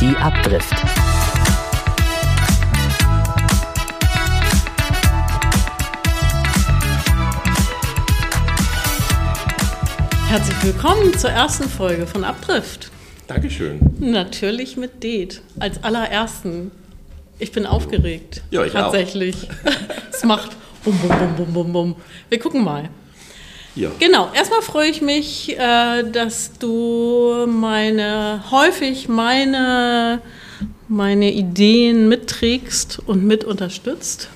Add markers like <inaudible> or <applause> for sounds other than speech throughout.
Die Abdrift. Herzlich willkommen zur ersten Folge von Abdrift. Dankeschön. Natürlich mit Det als allerersten. Ich bin aufgeregt. Ja, ich auch. Tatsächlich. <laughs> es macht bum, bum, bum, bum, bum, bum. Wir gucken mal. Ja. Genau, erstmal freue ich mich, äh, dass du meine, häufig meine, meine Ideen mitträgst und mit unterstützt.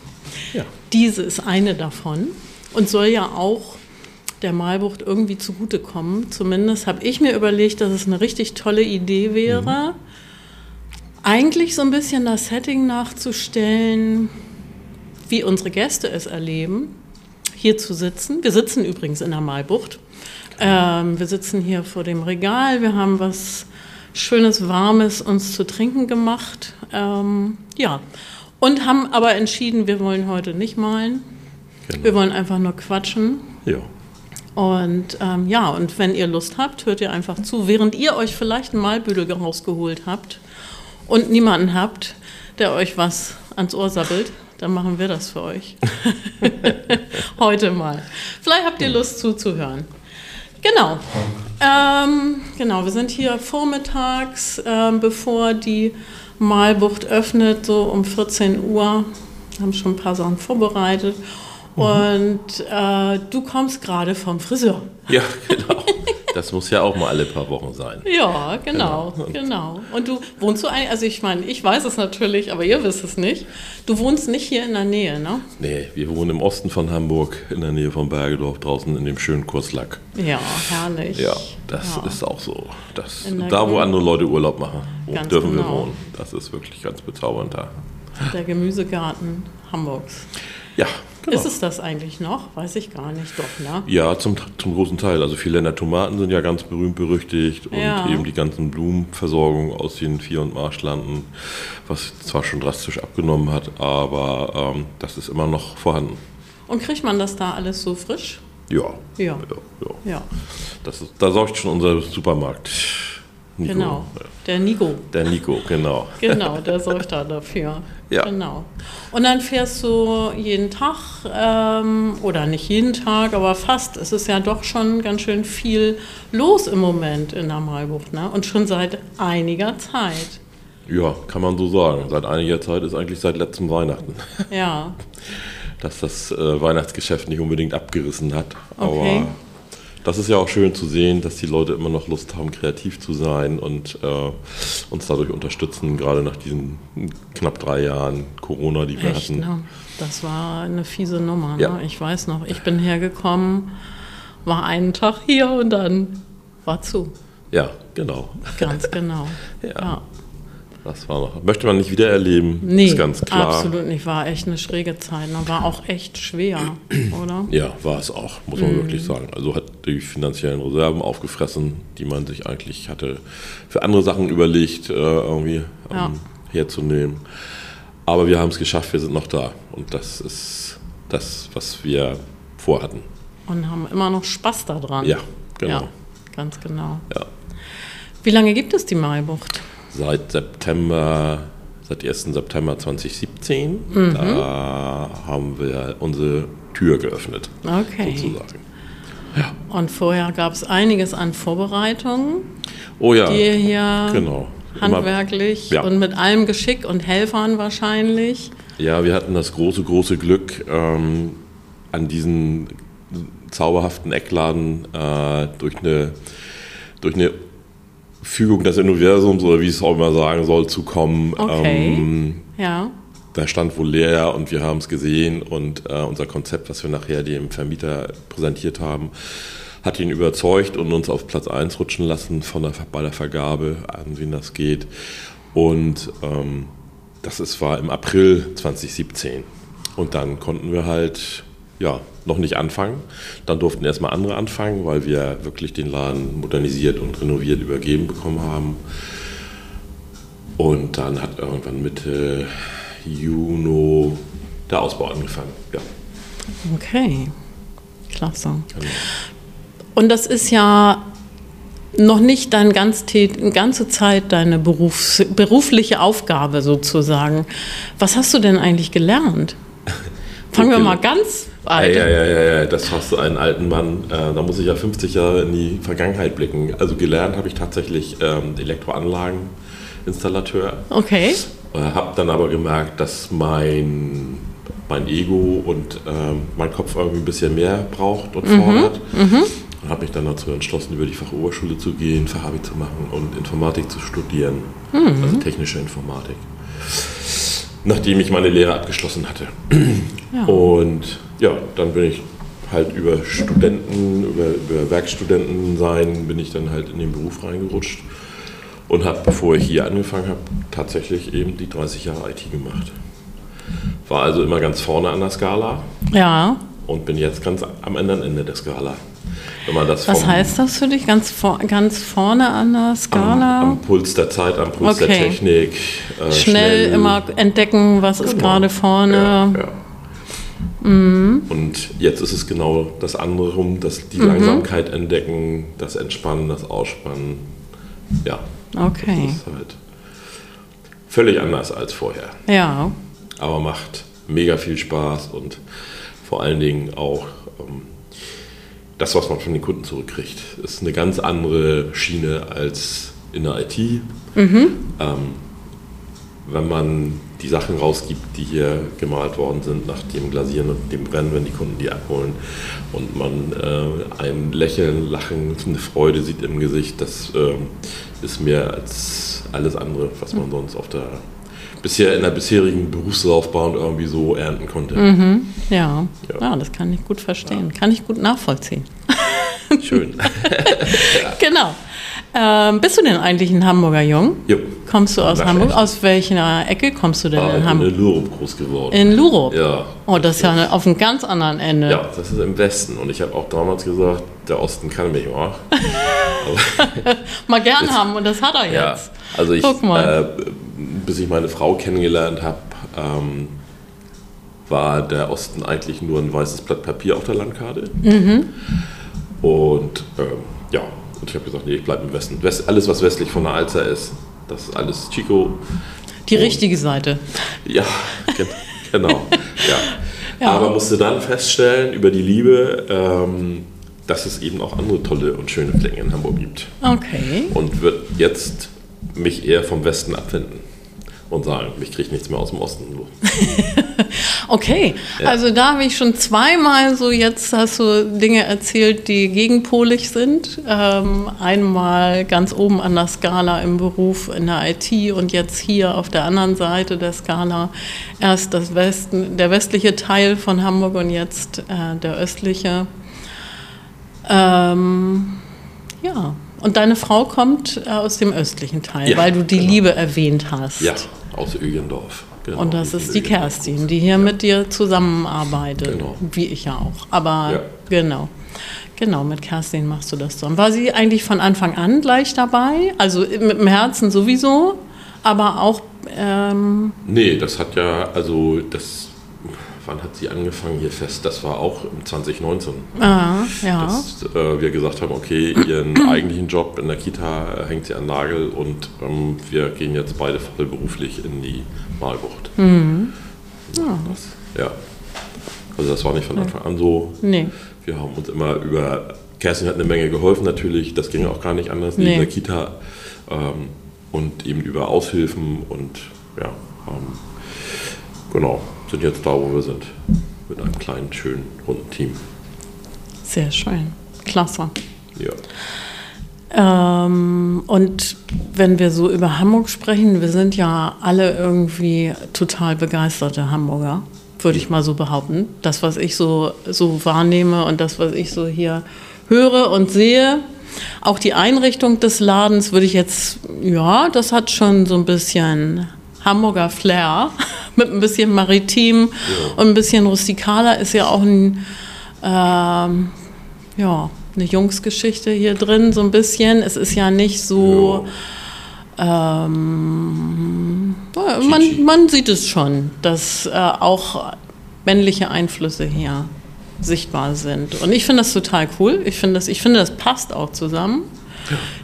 Ja. Diese ist eine davon und soll ja auch der Malbucht irgendwie zugutekommen. Zumindest habe ich mir überlegt, dass es eine richtig tolle Idee wäre, eigentlich so ein bisschen das Setting nachzustellen, wie unsere Gäste es erleben, hier zu sitzen. Wir sitzen übrigens in der Malbucht. Ähm, wir sitzen hier vor dem Regal. Wir haben was Schönes, Warmes uns zu trinken gemacht. Ähm, ja. Und haben aber entschieden, wir wollen heute nicht malen. Genau. Wir wollen einfach nur quatschen. Ja. Und ähm, ja, und wenn ihr Lust habt, hört ihr einfach zu, während ihr euch vielleicht einen Malbüdel rausgeholt habt und niemanden habt, der euch was ans Ohr sabbelt, dann machen wir das für euch. <laughs> Heute mal. Vielleicht habt ihr Lust zuzuhören. Genau. Ähm, genau, wir sind hier vormittags, ähm, bevor die Malbucht öffnet, so um 14 Uhr. Haben schon ein paar Sachen vorbereitet. Und äh, du kommst gerade vom Friseur. Ja, genau. Das muss ja auch mal alle paar Wochen sein. Ja, genau, Genau. genau. Und du wohnst du eigentlich, also ich meine, ich weiß es natürlich, aber ihr wisst es nicht. Du wohnst nicht hier in der Nähe, ne? Nee, wir wohnen im Osten von Hamburg, in der Nähe von Bergedorf, draußen in dem schönen Kurslack. Ja, herrlich. Ja, das Ja. ist auch so. Das, da, wo andere Leute Urlaub machen, dürfen wir genau. wohnen. Das ist wirklich ganz bezaubernd da. Der Gemüsegarten Hamburgs. Ja, genau. Ist es das eigentlich noch? Weiß ich gar nicht. Doch, ne? Ja, zum, zum großen Teil. Also Philander Tomaten sind ja ganz berühmt berüchtigt und Ja. eben die ganzen Blumenversorgung aus den Vier- und Marschlanden, was zwar schon drastisch abgenommen hat, aber ähm, das ist immer noch vorhanden. Und kriegt man das da alles so frisch? Ja. Ja. ja, ja. Ja, Das ist, da sorgt schon unser Supermarkt. Nico. genau. Der Nico. Der Nico, genau. Genau, der <laughs> sorgt da dafür. Ja. Genau. Und dann fährst du jeden Tag, ähm, oder nicht jeden Tag, aber fast. Es ist ja doch schon ganz schön viel los im Moment in der Malbucht, ne? Und schon seit einiger Zeit. Ja, kann man so sagen. Seit einiger Zeit ist eigentlich seit letztem Weihnachten, Ja, <laughs> dass das äh, Weihnachtsgeschäft nicht unbedingt abgerissen hat. Okay. Aber das ist ja auch schön zu sehen, dass die Leute immer noch Lust haben, kreativ zu sein und äh, uns dadurch unterstützen, gerade nach diesen knapp drei Jahren Corona, die wir echt, hatten. ne? Das war eine fiese Nummer, Ja. ne? Ich weiß noch, ich bin hergekommen, war einen Tag hier und dann war zu. Ja, genau. Ganz genau. <laughs> Ja. ja. Das war noch. Möchte man nicht wieder erleben, Nee, ist ganz klar. absolut nicht. War echt eine schräge Zeit. ne? War auch echt schwer, <clears throat> oder? Ja, war es auch, muss man wirklich sagen. Also hat die finanziellen Reserven aufgefressen, die man sich eigentlich hatte für andere Sachen überlegt, äh, irgendwie Ja. herzunehmen. Aber wir haben es geschafft, wir sind noch da. Und das ist das, was wir vorhatten. Und haben immer noch Spaß daran. Ja, genau. Ja, ganz genau. Ja. Wie lange gibt es die Maibucht? Seit September, seit 1. September 2017, Mhm. da haben wir unsere Tür geöffnet, Okay. sozusagen. Und vorher gab es einiges an Vorbereitungen, Oh ja, die ihr hier genau. Immer- handwerklich Ja. und mit allem Geschick und Helfern wahrscheinlich. Ja, wir hatten das große, große Glück, ähm, an diesen zauberhaften Eckladen äh, durch, eine, durch eine Fügung des Universums oder wie ich es auch immer sagen soll, zu kommen. Okay. Ähm, Ja, der stand wohl leer und wir haben es gesehen und äh, unser Konzept, was wir nachher dem Vermieter präsentiert haben, hat ihn überzeugt und uns auf Platz 1 rutschen lassen von der, bei der Vergabe, an wen das geht. Und ähm, das ist, war im April 2017. Und dann konnten wir halt ja, noch nicht anfangen. Dann durften erstmal andere anfangen, weil wir wirklich den Laden modernisiert und renoviert übergeben bekommen haben. Und dann hat irgendwann Mitte Juni der Ausbau angefangen. Ja. okay. Klasse. Genau. Und das ist ja noch nicht deine ganz, ganze Zeit deine Berufs berufliche Aufgabe sozusagen. Was hast du denn eigentlich gelernt? Fangen wir mal ganz alt. Ja, ja, ja, ja, das fasst so einen alten Mann. Äh, da muss ich ja 50 Jahre in die Vergangenheit blicken. Also gelernt habe ich tatsächlich ähm, Elektroanlageninstallateur. Okay. Äh, habe dann aber gemerkt, dass mein, mein Ego und ähm, mein Kopf irgendwie ein bisschen mehr braucht und mhm. fordert. Mhm. Und habe mich dann dazu entschlossen, über die Fachoberschule zu gehen, Fachabi zu machen und Informatik zu studieren. Mhm. Also technische Informatik nachdem ich meine Lehre abgeschlossen hatte. Ja. Und ja, dann bin ich halt über Studenten, über, über Werkstudenten sein, bin ich dann halt in den Beruf reingerutscht und habe, bevor ich hier angefangen habe, tatsächlich eben die 30 Jahre IT gemacht. War also immer ganz vorne an der Skala. Ja. Und bin jetzt ganz am anderen Ende der Skala. Was heißt das für dich? Ganz, vor, ganz vorne an der Skala? Am, am Puls der Zeit, am Puls okay. der Technik. Äh, schnell, schnell, immer entdecken, was genau. ist gerade vorne. Ja, ja. Mhm. Und jetzt ist es genau das andere rum, das, die mhm. Langsamkeit entdecken, das Entspannen, das Ausspannen. Ja. Okay. Das ist halt völlig anders als vorher. Ja. Aber macht mega viel Spaß und vor allen Dingen auch ähm, das, was man von den Kunden zurückkriegt, ist eine ganz andere Schiene als in der IT. Mhm. Ähm, wenn man die Sachen rausgibt, die hier gemalt worden sind, nach dem Glasieren und dem Brennen, wenn die Kunden die abholen und man äh, ein Lächeln, Lachen, eine Freude sieht im Gesicht, das äh, ist mehr als alles andere, was man sonst auf der bisher in der bisherigen Berufslaufbahn irgendwie so ernten konnte. Mhm, ja. ja. ja, das kann ich gut verstehen, ja. kann ich gut nachvollziehen. Schön. <laughs> Genau. Ähm, bist du denn eigentlich ein Hamburger Jung? Jo. Kommst du aus Nach Hamburg? Echt. Aus welcher Ecke kommst du denn ah, in Hamburg? In Lurup groß geworden. In Lurup? Ja. Oh, das ist ja auf einem ganz anderen Ende. Ja, das ist im Westen. Und ich habe auch damals gesagt, der Osten kann mich mal. <laughs> mal gern haben und das hat er jetzt. Ja, also ich, Guck mal. Äh, bis ich meine Frau kennengelernt habe, ähm, war der Osten eigentlich nur ein weißes Blatt Papier auf der Landkarte. Mhm. Und ähm, ja, und ich habe gesagt, nee, ich bleibe im Westen. West, alles, was westlich von der Alster ist, das ist alles Chico. Die richtige Seite. Ja, genau. ja. <laughs> ja. Aber musste dann feststellen über die Liebe, ähm, dass es eben auch andere tolle und schöne Flecken in Hamburg gibt. Okay. Und wird jetzt mich eher vom Westen abwenden und sagen, mich kriegt nichts mehr aus dem Osten. <laughs> okay, ja. also da habe ich schon zweimal so, jetzt hast du Dinge erzählt, die gegenpolig sind. Ähm, einmal ganz oben an der Skala im Beruf in der IT und jetzt hier auf der anderen Seite der Skala erst das Westen, der westliche Teil von Hamburg und jetzt äh, der östliche. Ähm, ja, und deine Frau kommt äh, aus dem östlichen Teil, ja, weil du die genau. Liebe erwähnt hast. Ja, aus Ögendorf. Genau, und das ist die Kerstin, die hier ja. mit dir zusammenarbeitet, genau. wie ich ja auch. Aber ja. genau. Genau, mit Kerstin machst du das so. War sie eigentlich von Anfang an gleich dabei? Also mit dem Herzen sowieso, aber auch. Ähm nee, das hat ja, also das wann hat sie angefangen hier fest? Das war auch 2019. Ah, ja. Dass äh, wir gesagt haben, okay, ihren <clears throat> eigentlichen Job in der Kita hängt sie an Nagel und ähm, wir gehen jetzt beide voll beruflich in die Malbucht. Mhm. Ja. Ja. Also das war nicht von Anfang an so. Nee. Wir haben uns immer über, Kerstin hat eine Menge geholfen natürlich, das ging auch gar nicht anders nee. der Kita. Ähm, und eben über Aushilfen und ja, ähm, genau, sind jetzt da, wo wir sind. Mit einem kleinen, schönen, runden Team. Sehr schön. Klasse. Ja. Ähm, und wenn wir so über Hamburg sprechen, wir sind ja alle irgendwie total begeisterte Hamburger, würde ich mal so behaupten. Das, was ich so, so wahrnehme und das, was ich so hier höre und sehe, auch die Einrichtung des Ladens würde ich jetzt, ja, das hat schon so ein bisschen Hamburger Flair <laughs> mit ein bisschen maritim ja. und ein bisschen rustikaler ist ja auch ein, ähm, ja, eine Jungsgeschichte hier drin, so ein bisschen. Es ist ja nicht so. Ja. Ähm, man, man sieht es schon, dass äh, auch männliche Einflüsse hier sichtbar sind. Und ich finde das total cool. Ich finde, das, ich finde, das passt auch zusammen.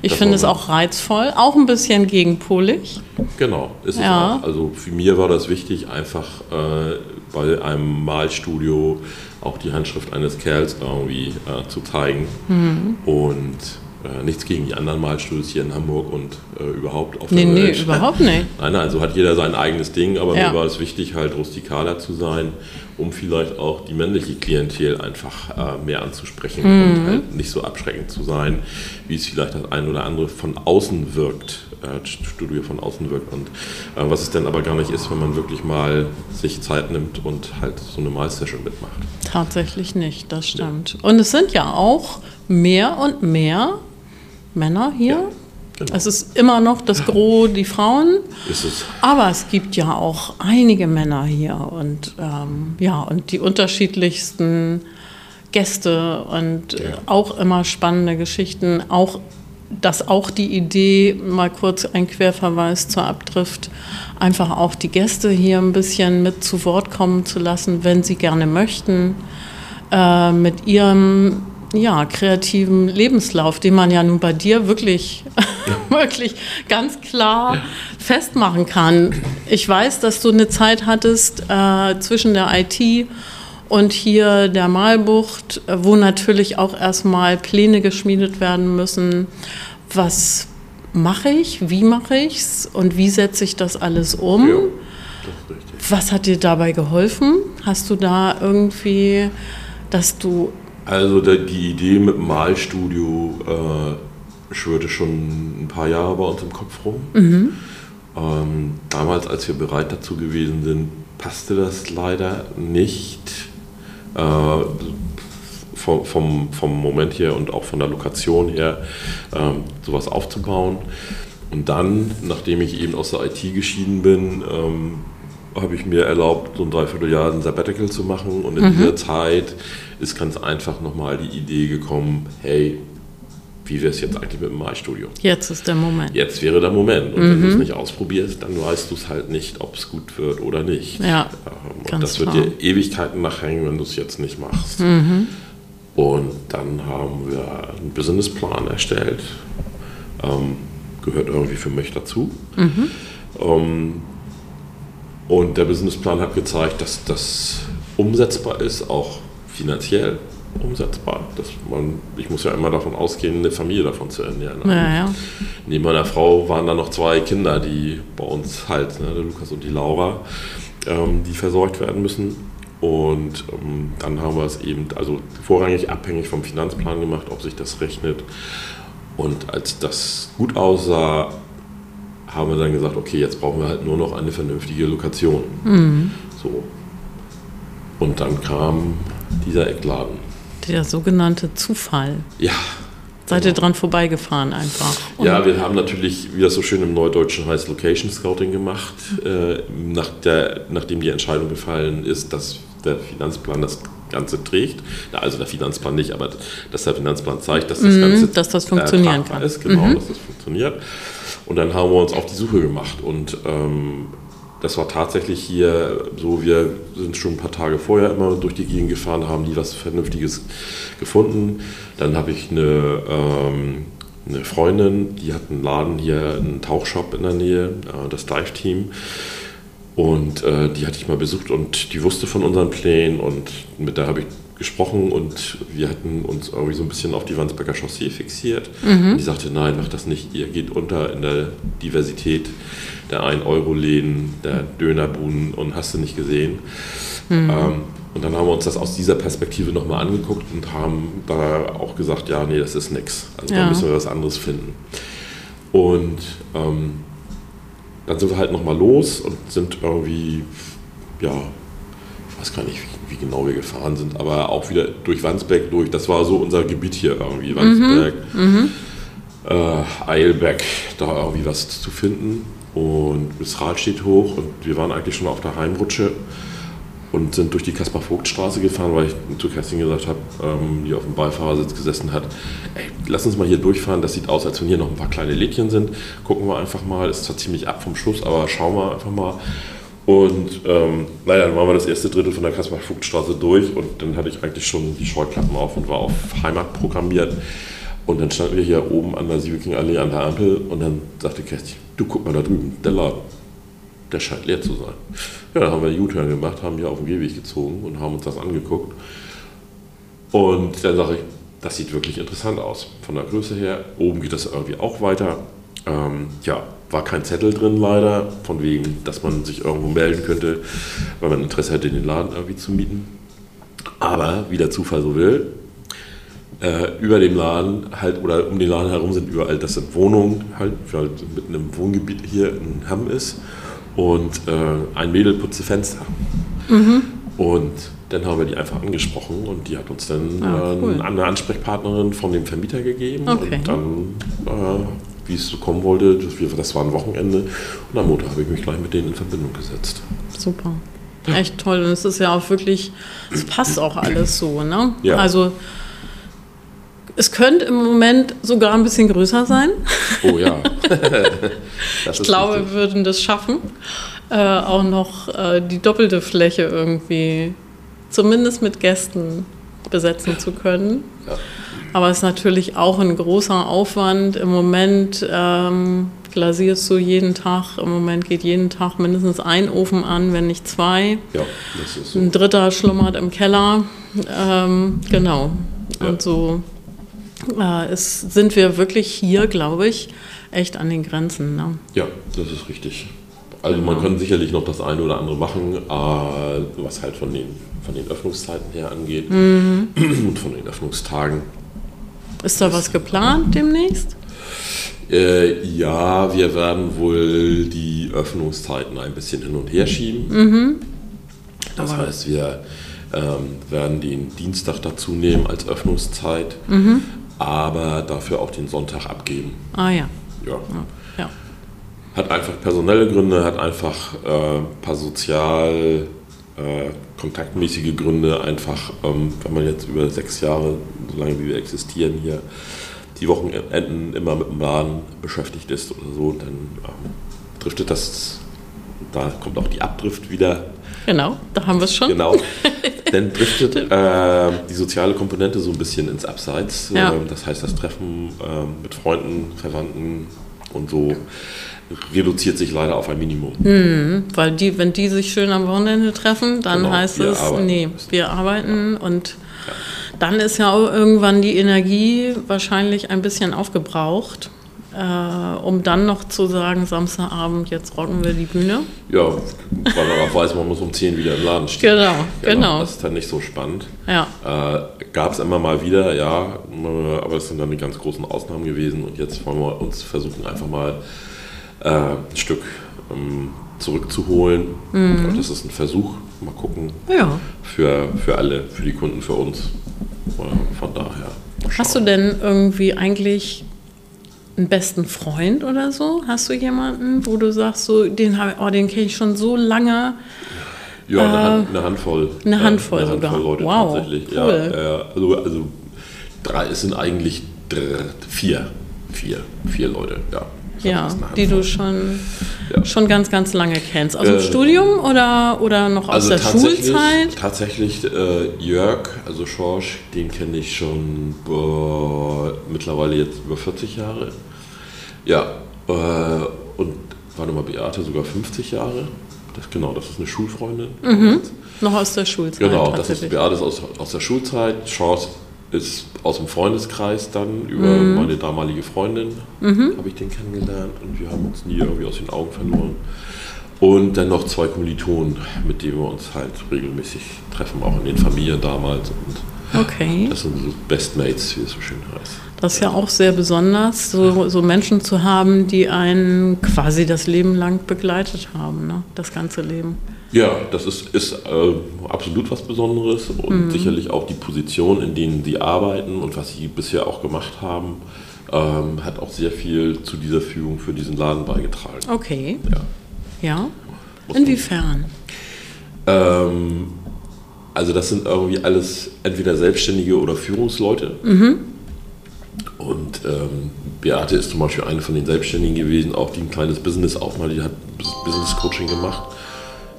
Ich finde es auch reizvoll, auch ein bisschen gegenpolig. Genau, ist ja. es auch. Also für mich war das wichtig, einfach äh, bei einem Malstudio auch die Handschrift eines Kerls irgendwie äh, zu zeigen. Mhm. Und äh, nichts gegen die anderen Malstudios hier in Hamburg und äh, überhaupt auf nee, der Welt. Nee, überhaupt nicht. <laughs> Nein, also hat jeder sein eigenes Ding, aber ja. mir war es wichtig, halt rustikaler zu sein, um vielleicht auch die männliche Klientel einfach äh, mehr anzusprechen mhm. und halt nicht so abschreckend zu sein, wie es vielleicht das ein oder andere von außen wirkt, äh, Studio von außen wirkt. Und äh, was es denn aber gar nicht ist, wenn man wirklich mal sich Zeit nimmt und halt so eine Malsession mitmacht. Tatsächlich nicht, das stimmt. Ja. Und es sind ja auch mehr und mehr Männer hier. Ja, genau. Es ist immer noch das Gros die Frauen. Ist es. Aber es gibt ja auch einige Männer hier und ähm, ja, und die unterschiedlichsten Gäste und ja. auch immer spannende Geschichten. Auch dass auch die Idee, mal kurz ein Querverweis zur Abdrift, einfach auch die Gäste hier ein bisschen mit zu Wort kommen zu lassen, wenn sie gerne möchten, äh, mit ihrem ja, kreativen Lebenslauf, den man ja nun bei dir wirklich, ja. <laughs> wirklich ganz klar ja. festmachen kann. Ich weiß, dass du eine Zeit hattest äh, zwischen der IT und hier der Malbucht, wo natürlich auch erstmal Pläne geschmiedet werden müssen. Was mache ich? Wie mache ich es? Und wie setze ich das alles um? Ja, das Was hat dir dabei geholfen? Hast du da irgendwie, dass du also die Idee mit dem Malstudio äh, schwirrte schon ein paar Jahre bei uns im Kopf rum. Mhm. Ähm, damals, als wir bereit dazu gewesen sind, passte das leider nicht. Äh, vom, vom, vom Moment her und auch von der Lokation her, ähm, sowas aufzubauen. Und dann, nachdem ich eben aus der IT geschieden bin, ähm, habe ich mir erlaubt, so ein Dreivierteljahr ein Sabbatical zu machen. Und in mhm. dieser Zeit ist ganz einfach nochmal die Idee gekommen, hey, wie wäre es jetzt eigentlich mit dem Malstudio? Jetzt ist der Moment. Jetzt wäre der Moment. Und mhm. wenn du es nicht ausprobierst, dann weißt du es halt nicht, ob es gut wird oder nicht. Ja, ähm, und das wird dir Ewigkeiten nachhängen, wenn du es jetzt nicht machst. Mhm. Und dann haben wir einen Businessplan erstellt. Ähm, gehört irgendwie für mich dazu. Mhm. Ähm, und der Businessplan hat gezeigt, dass das umsetzbar ist, auch finanziell umsetzbar. Dass man, ich muss ja immer davon ausgehen, eine Familie davon zu ernähren. Ja, ja. Neben meiner Frau waren da noch zwei Kinder, die bei uns halt, ne, der Lukas und die Laura, ähm, die versorgt werden müssen. Und ähm, dann haben wir es eben, also vorrangig abhängig vom Finanzplan gemacht, ob sich das rechnet. Und als das gut aussah, haben wir dann gesagt, okay, jetzt brauchen wir halt nur noch eine vernünftige Lokation. Mhm. So. Und dann kam dieser Eckladen. Der sogenannte Zufall. Ja. Seid ihr genau. dran vorbeigefahren einfach? Und ja, wir haben natürlich, wie das so schön im Neudeutschen heißt, Location Scouting gemacht, äh, nach der, nachdem die Entscheidung gefallen ist, dass der Finanzplan das Ganze trägt. Also der Finanzplan nicht, aber dass der Finanzplan zeigt, dass das mhm, Ganze dass das funktionieren kann. ist, genau, mhm. dass das funktioniert. Und dann haben wir uns auf die Suche gemacht und ähm, das war tatsächlich hier so, wir sind schon ein paar Tage vorher immer durch die Gegend gefahren, haben nie was Vernünftiges gefunden. Dann habe ich eine, ähm, eine Freundin, die hat einen Laden hier, einen Tauchshop in der Nähe, äh, das Dive Team. Und äh, die hatte ich mal besucht und die wusste von unseren Plänen und mit der habe ich gesprochen und wir hatten uns irgendwie so ein bisschen auf die Wandsbecker Chaussee fixiert. Mhm. Und die sagte, nein, mach das nicht, ihr geht unter in der Diversität der 1-Euro-Läden, der Dönerbuden und hast du nicht gesehen. Mhm. Ähm, und dann haben wir uns das aus dieser Perspektive nochmal angeguckt und haben da auch gesagt, ja, nee, das ist nichts. Also ja. da müssen wir was anderes finden. Und ähm, dann sind wir halt nochmal los und sind irgendwie, ja, ich weiß gar nicht, wie, genau wir gefahren sind, aber auch wieder durch Wandsbeck durch. Das war so unser Gebiet hier irgendwie, Wandsbeck, mhm. äh, Eilbeck, da irgendwie was zu finden. Und das Rad steht hoch und wir waren eigentlich schon auf der Heimrutsche und sind durch die Kaspar-Vogt-Straße gefahren, weil ich zu Kerstin gesagt habe, ähm, die auf dem Beifahrersitz gesessen hat, ey, lass uns mal hier durchfahren, das sieht aus, als wenn hier noch ein paar kleine Lädchen sind. Gucken wir einfach mal, ist zwar ziemlich ab vom Schluss, aber schauen wir einfach mal. Und ähm, naja, dann waren wir das erste Drittel von der Kaspar-Vogt-Straße durch und dann hatte ich eigentlich schon die Scheuklappen auf und war auf Heimat programmiert. Und dann standen wir hier oben an der Siebeking-Allee an der Ampel und dann sagte Kerstin, du guck mal da drüben, der Laden, der scheint leer zu sein. Ja, dann haben wir U-Turn gemacht, haben hier auf den Gehweg gezogen und haben uns das angeguckt. Und dann sage ich, das sieht wirklich interessant aus. Von der Größe her, oben geht das irgendwie auch weiter. Ähm, ja, war kein Zettel drin leider, von wegen, dass man sich irgendwo melden könnte, weil man Interesse hätte, den Laden irgendwie zu mieten. Aber wie der Zufall so will, äh, über dem Laden halt oder um den Laden herum sind überall, das sind Wohnungen, halt, halt mitten im Wohngebiet hier in Hamm ist. Und äh, ein Mädel putzte Fenster. Mhm. Und dann haben wir die einfach angesprochen und die hat uns dann ah, cool. äh, eine Ansprechpartnerin von dem Vermieter gegeben. Okay. Und dann, äh, wie es so kommen wollte, das, war ein Wochenende. Und am Montag habe ich mich gleich mit denen in Verbindung gesetzt. Super. Echt toll. Und es ist ja auch wirklich, es passt auch alles so, ne? Ja. Also es könnte im Moment sogar ein bisschen größer sein. Oh ja. <laughs> ich glaube, wir würden das schaffen, äh, auch noch äh, die doppelte Fläche irgendwie, zumindest mit Gästen, besetzen zu können. Ja. Aber es ist natürlich auch ein großer Aufwand. Im Moment ähm, glasierst du jeden Tag. Im Moment geht jeden Tag mindestens ein Ofen an, wenn nicht zwei. Ja, das ist so. Ein dritter schlummert im Keller. Ähm, genau. Ja. Und so äh, es sind wir wirklich hier, glaube ich, echt an den Grenzen. Ne? Ja, das ist richtig. Also genau. man kann sicherlich noch das eine oder andere machen, äh, was halt von den, von den Öffnungszeiten her angeht mhm. <clears throat> und von den Öffnungstagen. Ist da was geplant demnächst? Äh, ja, wir werden wohl die Öffnungszeiten ein bisschen hin und her schieben. Mhm. Das Aber heißt, wir ähm, werden den Dienstag dazu nehmen als Öffnungszeit. Mhm aber dafür auch den Sonntag abgeben. Ah ja. Ja. ja. Hat einfach personelle Gründe, hat einfach äh, ein paar sozial äh, kontaktmäßige Gründe. Einfach, ähm, wenn man jetzt über sechs Jahre, so lange wie wir existieren hier, die Wochenenden immer mit dem Laden beschäftigt ist oder so, dann ähm, driftet das, da kommt auch die Abdrift wieder. Genau, da haben wir es schon. Genau. <laughs> dann driftet äh, die soziale Komponente so ein bisschen ins Abseits. Ja. Ähm, das heißt, das Treffen äh, mit Freunden, Verwandten und so reduziert sich leider auf ein Minimum. Mhm, weil die, wenn die sich schön am Wochenende treffen, dann genau, heißt es, arbeiten. nee, wir arbeiten ja. und ja. dann ist ja auch irgendwann die Energie wahrscheinlich ein bisschen aufgebraucht äh, um dann noch zu sagen, Samstagabend, jetzt rocken wir die Bühne. Ja, weil man auch weiß, man muss um 10 wieder im Laden stehen. Genau, genau. genau. Das ist dann nicht so spannend. Ja. Äh, Gab es immer mal wieder, ja, aber es sind dann die ganz großen Ausnahmen gewesen und jetzt wollen wir uns versuchen, einfach mal äh, ein Stück ähm, zurückzuholen. Mhm. Das ist ein Versuch, mal gucken. Ja. Für, für alle, für die Kunden, für uns. Von daher. Hast du denn irgendwie eigentlich einen besten Freund oder so? Hast du jemanden, wo du sagst, so, den, oh, den kenne ich schon so lange? Ja, eine, Hand, eine Handvoll. Eine Handvoll, eine Handvoll Leute wow, tatsächlich. Cool. Ja, also, also drei, es sind eigentlich drei, vier. Vier, vier Leute, ja. Ja, die du schon, ja. schon ganz, ganz lange kennst. Aus dem äh, Studium oder, oder noch aus also der Schulzeit? Tatsächlich äh, Jörg, also Schorsch, den kenne ich schon boah, mittlerweile jetzt über 40 Jahre. Ja, äh, und warte mal, Beate sogar 50 Jahre. Das, genau, das ist eine Schulfreundin. Mhm. Noch aus der Schulzeit. Genau, das ist Beate ist aus, aus der Schulzeit. Chance ist aus dem Freundeskreis dann über mhm. meine damalige Freundin mhm. habe ich den kennengelernt und wir haben uns nie irgendwie aus den Augen verloren. Und dann noch zwei Kommilitonen, mit denen wir uns halt regelmäßig treffen, auch in den Familien damals. Und okay. Das sind so Bestmates, wie es so schön heißt. Das ist ja auch sehr besonders, so, so Menschen zu haben, die einen quasi das Leben lang begleitet haben, ne? das ganze Leben. Ja, das ist, ist äh, absolut was Besonderes und mhm. sicherlich auch die Position, in denen sie arbeiten und was sie bisher auch gemacht haben, ähm, hat auch sehr viel zu dieser Führung für diesen Laden beigetragen. Okay. Ja. Ja. Inwiefern? Ähm, also das sind irgendwie alles entweder Selbstständige oder Führungsleute. Mhm. Und ähm, Beate ist zum Beispiel eine von den Selbstständigen gewesen, auch die ein kleines Business aufmacht, die hat Business Coaching gemacht.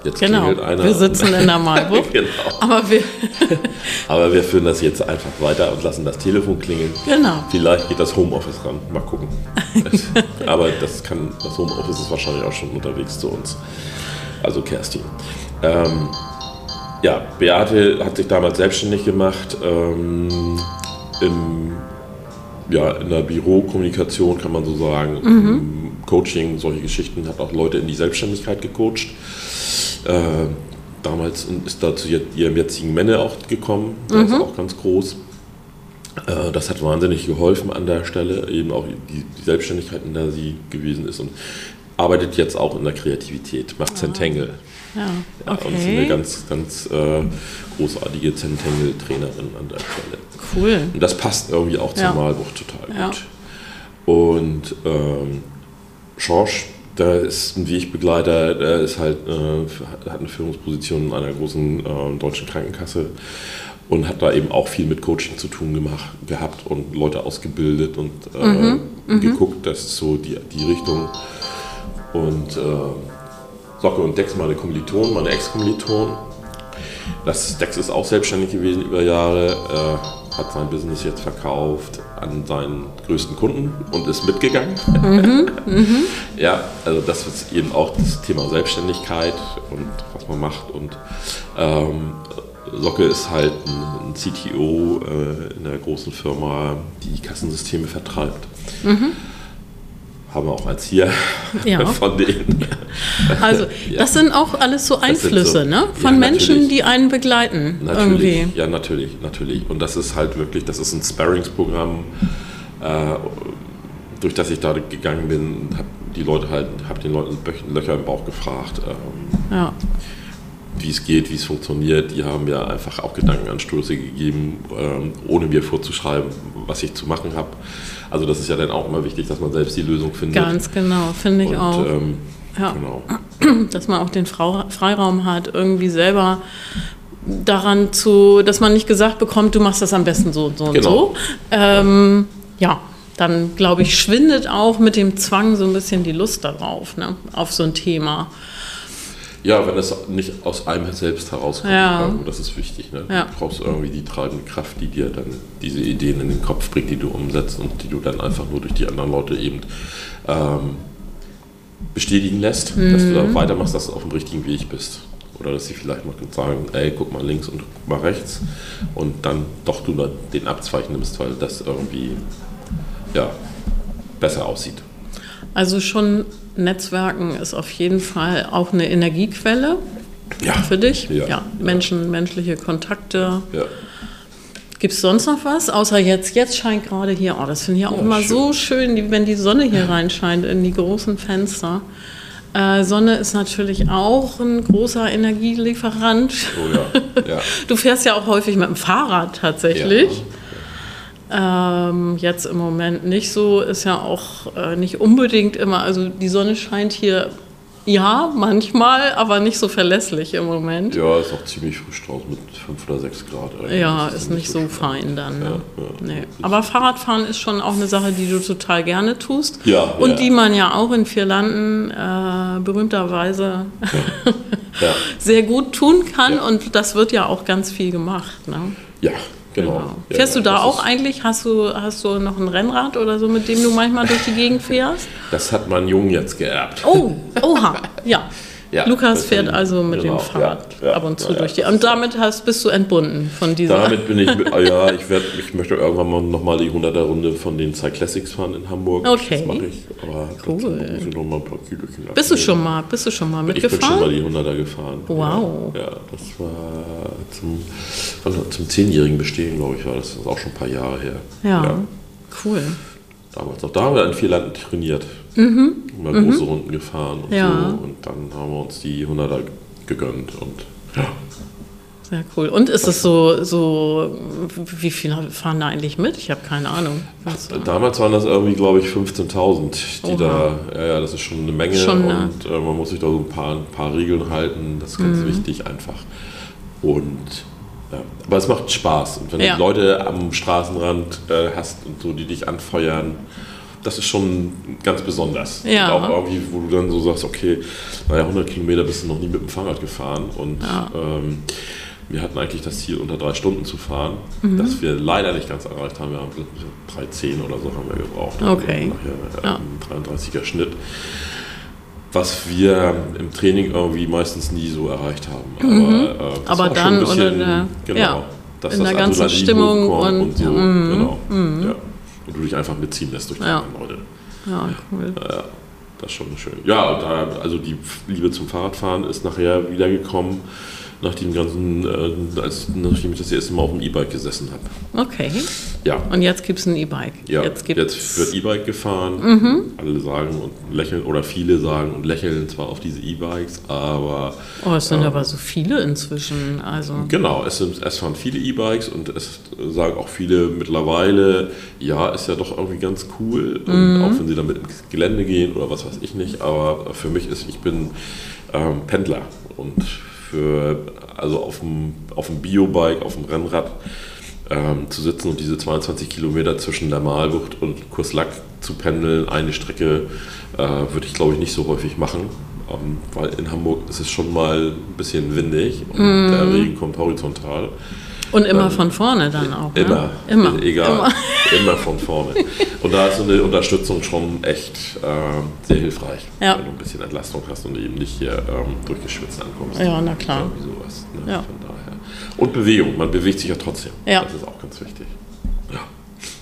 Jetzt genau. einer. Wir sitzen in der Marburg. <laughs> genau. Aber wir, <laughs> Aber wir führen das jetzt einfach weiter und lassen das Telefon klingeln. Genau. Vielleicht geht das Homeoffice ran. Mal gucken. <laughs> Aber das kann, das Homeoffice ist wahrscheinlich auch schon unterwegs zu uns. Also Kerstin. Ähm, ja, Beate hat sich damals selbstständig gemacht. Ähm, im, ja, in der Bürokommunikation kann man so sagen. Mhm. Coaching, solche Geschichten, hat auch Leute in die Selbstständigkeit gecoacht. Äh, damals ist da zu ihrem jetzigen Männer auch gekommen, der mhm. ist auch ganz groß. Äh, das hat wahnsinnig geholfen an der Stelle, eben auch die, die, Selbstständigkeit, in der sie gewesen ist und arbeitet jetzt auch in der Kreativität, macht ah. Zentangle. Ja, okay. Ja, und ist eine ganz, ganz äh, großartige Zentangle-Trainerin an der Stelle. Cool. Und das passt irgendwie auch zum ja. Malbuch total gut. Ja. Und ähm, Schorsch da ist ein Wegbegleiter, der ist halt, äh, hat eine Führungsposition in einer großen äh, deutschen Krankenkasse und hat da eben auch viel mit Coaching zu tun gemacht, gehabt und Leute ausgebildet und äh, mhm, mhm. geguckt, das ist so die, die Richtung. Und äh, Socke und Dex, meine Kommilitonen, meine Ex-Kommilitonen. Das Dex ist auch selbstständig gewesen über Jahre, äh, hat sein Business jetzt verkauft, an seinen größten Kunden und ist mitgegangen. Mhm, mhm. <laughs> ja, also das ist eben auch das Thema Selbstständigkeit und was man macht. Und ähm, Locke ist halt ein, ein CTO äh, in einer großen Firma, die Kassensysteme vertreibt. Mhm haben wir auch als hier ja. <laughs> von denen. Also ja. das sind auch alles so Einflüsse so, ne? von ja, Menschen, die einen begleiten. Natürlich, irgendwie. ja natürlich, natürlich. Und das ist halt wirklich, das ist ein Sparringsprogramm, äh, durch das ich da gegangen bin, habe die Leute halt, habe den Leuten Löcher im Bauch gefragt. Ähm, ja wie es geht, wie es funktioniert. Die haben mir einfach auch Gedankenanstöße gegeben, ähm, ohne mir vorzuschreiben, was ich zu machen habe. Also das ist ja dann auch immer wichtig, dass man selbst die Lösung findet. Ganz genau, finde ich Und, auch. Ähm, ja. genau. <clears throat> Dass man auch den Freiraum hat, irgendwie selber daran zu, dass man nicht gesagt bekommt, du machst das am besten so und so genau. und so. Ähm, ja, dann glaube ich, schwindet auch mit dem Zwang so ein bisschen die Lust darauf, ne, auf so ein Thema. Ja, wenn es nicht aus einem selbst herauskommt, ja. das ist wichtig. Ne? Ja. Du brauchst irgendwie die treibende Kraft, die dir dann diese Ideen in den Kopf bringt, die du umsetzt und die du dann einfach nur durch die anderen Leute eben ähm, bestätigen lässt, mhm. dass du da mhm. weitermachst, dass du auf dem richtigen Weg bist. Oder dass sie vielleicht mal sagen, ey, guck mal links und guck mal rechts und dann doch du den Abzweig nimmst, weil das irgendwie ja, besser aussieht. Also schon Netzwerken ist auf jeden Fall auch eine Energiequelle ja. für dich. Ja, ja. Menschen, menschliche Kontakte. Ja. Gibt es sonst noch was? Außer jetzt, jetzt scheint gerade hier, oh, das finde ich auch immer schön. so schön, wenn die Sonne hier reinscheint in die großen Fenster. Äh, Sonne ist natürlich auch ein großer Energielieferant. Oh ja. ja. <laughs> Du fährst ja auch häufig mit dem Fahrrad tatsächlich. Ähm, jetzt im Moment nicht so, ist ja auch äh, nicht unbedingt immer, also die Sonne scheint hier ja, manchmal, aber nicht so verlässlich im Moment. Ja, ist auch ziemlich frisch draußen mit 5 oder 6 Grad. Eigentlich. Ja, ist, ist nicht so fein, fein dann. Ne? Ja, ja. Nee. Aber Fahrradfahren ist schon auch eine Sache, die du total gerne tust. Ja, und ja. die man ja auch in vier Landen äh, berühmterweise <laughs> sehr gut tun kann. Und das wird ja auch ganz viel gemacht. Ne? Ja, Genau. genau. Fährst ja, du da auch eigentlich? Hast du, hast du noch ein Rennrad oder so, mit dem du manchmal durch die Gegend fährst? Das hat mein Jungen jetzt geerbt. Oh, oha, ja. Ja, Lukas fährt also mit genau, dem Fahrrad ja, ja, ab und zu durch die. Und damit hast, bist du entbunden von dieser. Damit bin ich, <laughs> ja, ich, werd, ich möchte irgendwann mal nochmal die 100er Runde von den Cyclassics fahren in Hamburg. Okay. Das mache ich. Aber cool. ich noch mal ein paar Kilo Bist du schon mal, bist du schon mal mitgefahren? Ich bin schon mal die 100er gefahren. Wow. Ja, das war zum, zum zehnjährigen Bestehen, glaube ich, war das. Das ist auch schon ein paar Jahre her. Ja, cool. Damals noch. Da haben wir in vier Landen trainiert. Mhm. Immer mhm. große Runden gefahren und ja. so. Und dann haben wir uns die 100er gegönnt und ja. Sehr cool. Und ist es so, so, wie viele fahren da eigentlich mit? Ich habe keine Ahnung. Was, Damals waren das irgendwie, glaube ich, 15.000, die Oha. da, ja, ja, das ist schon eine Menge schon, und äh, man muss sich da so ein paar, ein paar Regeln halten. Das ist ganz mhm. wichtig einfach. Und ja. Aber es macht Spaß. Und wenn ja. du Leute am Straßenrand äh, hast und so, die dich anfeuern, das ist schon ganz besonders. Ja. Und auch irgendwie, wo du dann so sagst, okay, naja, 100 Kilometer bist du noch nie mit dem Fahrrad gefahren. Und ja. ähm, wir hatten eigentlich das Ziel, unter drei Stunden zu fahren, mhm. das wir leider nicht ganz erreicht haben. Wir haben 3,10 oder so haben wir gebraucht. Okay. Also nachher ja. 33er Schnitt. Was wir im Training irgendwie meistens nie so erreicht haben. Mhm. Aber, äh, Aber dann bisschen, der, genau, ja, in der ganzen Stimmung und, und, so. Mhm. Genau. Mhm. Ja. Und du dich einfach mitziehen lässt durch die ja. Leute. Ja, cool. Ja, das ist schon schön. Ja, da, also die Liebe zum Fahrradfahren ist nachher wiedergekommen nach dem ganzen, äh, als, nachdem ich das erste Mal auf dem E-Bike gesessen habe. Okay. Ja. Und jetzt gibt es ein E-Bike. Ja, jetzt, jetzt, wird E-Bike gefahren. Mhm. Alle sagen und lächeln, oder viele sagen und lächeln zwar auf diese E-Bikes, aber. Oh, es sind ähm, aber so viele inzwischen. Also. Genau, es, sind, es fahren viele E-Bikes und es sagen auch viele mittlerweile, ja, ist ja doch irgendwie ganz cool. Und mhm. auch wenn sie damit ins Gelände gehen oder was weiß ich nicht. Aber für mich ist, ich bin ähm, Pendler und für, also auf dem, auf dem Biobike, auf dem Rennrad ähm, zu sitzen und diese 22 Kilometer zwischen der Malbucht und Kurslack zu pendeln, eine Strecke, äh, würde ich glaube ich nicht so häufig machen. Ähm, weil in Hamburg ist es schon mal ein bisschen windig und mm. der Regen kommt horizontal. Und immer ähm, von vorne dann auch. Ne? Immer, immer. Egal. Immer. <laughs> immer. von vorne. Und da ist so eine Unterstützung schon echt äh, sehr hilfreich, ja. wenn du ein bisschen Entlastung hast und eben nicht hier ähm, durchgeschwitzt ankommst. Ja, na klar. Sowas. Ne? Ja. Von daher. Und Bewegung, man bewegt sich ja trotzdem. Ja. Das ist auch ganz wichtig. Ja.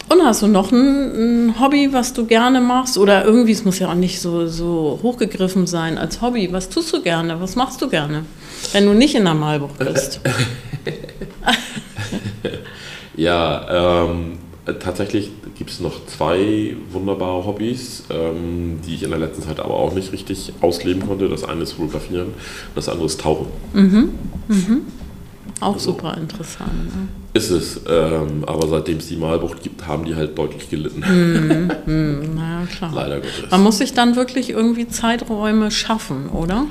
Und hast du noch ein, ein, Hobby, was du gerne machst? Oder irgendwie, es muss ja auch nicht so, so hochgegriffen sein als Hobby. Was tust du gerne? Was machst du gerne, wenn du nicht in der Malbucht bist? <laughs> ja, ähm, tatsächlich gibt es noch zwei wunderbare Hobbys, ähm, die ich in der letzten Zeit aber auch nicht richtig ausleben konnte. Das eine ist Fotografieren, das andere ist Tauchen. Mhm. Mhm. Auch also, super interessant. Ne? Ist es, ähm, aber seitdem es die Malbucht gibt, haben die halt deutlich gelitten. <laughs> Mm, mm, naja, klar. Leider Gottes. Man muss sich dann wirklich irgendwie Zeiträume schaffen, oder?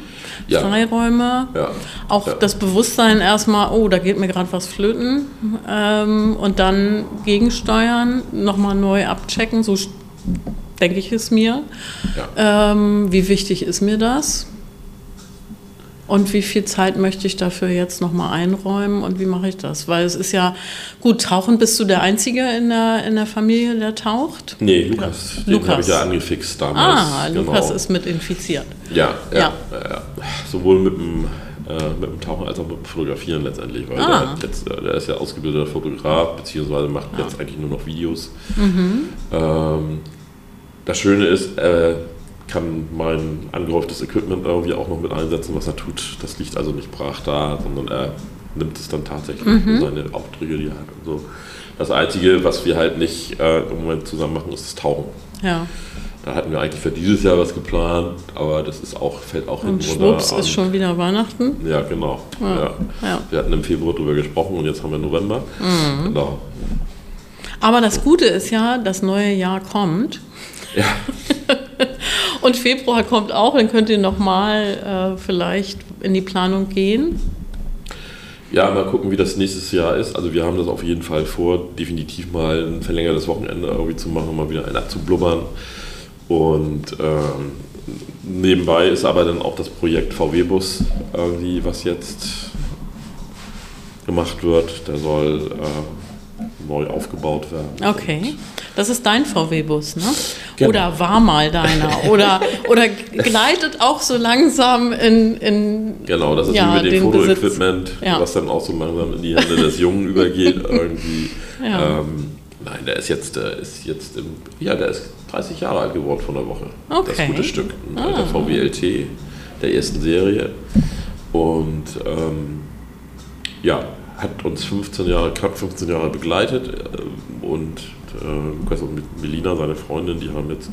Ja. Freiräume. Ja. Auch ja. das Bewusstsein erstmal, oh, da geht mir gerade was flöten. Ähm, und dann gegensteuern, nochmal neu abchecken, so denke ich es mir. Ja. Ähm, wie wichtig ist mir das? Und wie viel Zeit möchte ich dafür jetzt nochmal einräumen und wie mache ich das? Weil es ist ja, gut, tauchen bist du der Einzige in der, in der Familie, der taucht? Nee, Lukas. Den Lukas. habe ich ja angefixt damals. Ah, genau. Lukas ist mit infiziert. Ja, ja. Ja. ja. Sowohl mit dem, äh, mit dem Tauchen als auch mit dem Fotografieren letztendlich. Weil Ah. der, jetzt, äh, der ist ja ausgebildeter Fotograf, beziehungsweise macht Ja. jetzt eigentlich nur noch Videos. Mhm. Ähm, das Schöne ist, er kann mein angehäuftes Equipment irgendwie auch noch mit einsetzen, was er tut. Das liegt also nicht brach da, sondern er nimmt es dann tatsächlich Mhm. seine Aufträge, die er hat. Und so. Das Einzige, was wir halt nicht äh, im Moment zusammen machen, ist das Tauchen. Ja. Da hatten wir eigentlich für dieses Jahr was geplant, aber das ist auch, fällt auch Und hinten schwupps ist schon wieder Weihnachten. Ja, genau. Ja. Ja. Ja. Wir hatten im Februar drüber gesprochen und jetzt haben wir November. Mhm. Genau. Aber das Gute ist ja, das neue Jahr kommt. Ja, <laughs> Und Februar kommt auch, dann könnt ihr nochmal äh, vielleicht in die Planung gehen. Ja, mal gucken, wie das nächstes Jahr ist. Also wir haben das auf jeden Fall vor, definitiv mal ein verlängertes Wochenende irgendwie zu machen, mal wieder einen abzublubbern. Und ähm, nebenbei ist aber dann auch das Projekt VW-Bus irgendwie, was jetzt gemacht wird. Der soll äh, neu aufgebaut werden. Okay. Das ist dein VW-Bus, ne? Genau. Oder war mal deiner? <laughs> Oder, oder gleitet auch so langsam in. in Genau, das ist Ja, wie mit dem Fotoequipment, Ja. was dann auch so langsam in die Hände des Jungen übergeht <laughs> irgendwie. Ja. Ähm, nein, der ist jetzt, der ist jetzt im, ja, der ist 30 Jahre alt geworden von der Woche. Das Okay. gute Stück. Ein Ah. alter VW LT der ersten Serie. Und ähm, ja, hat uns 15 Jahre, knapp 15 Jahre begleitet äh, und äh, Lukas und mit Melina, seine Freundin, die haben jetzt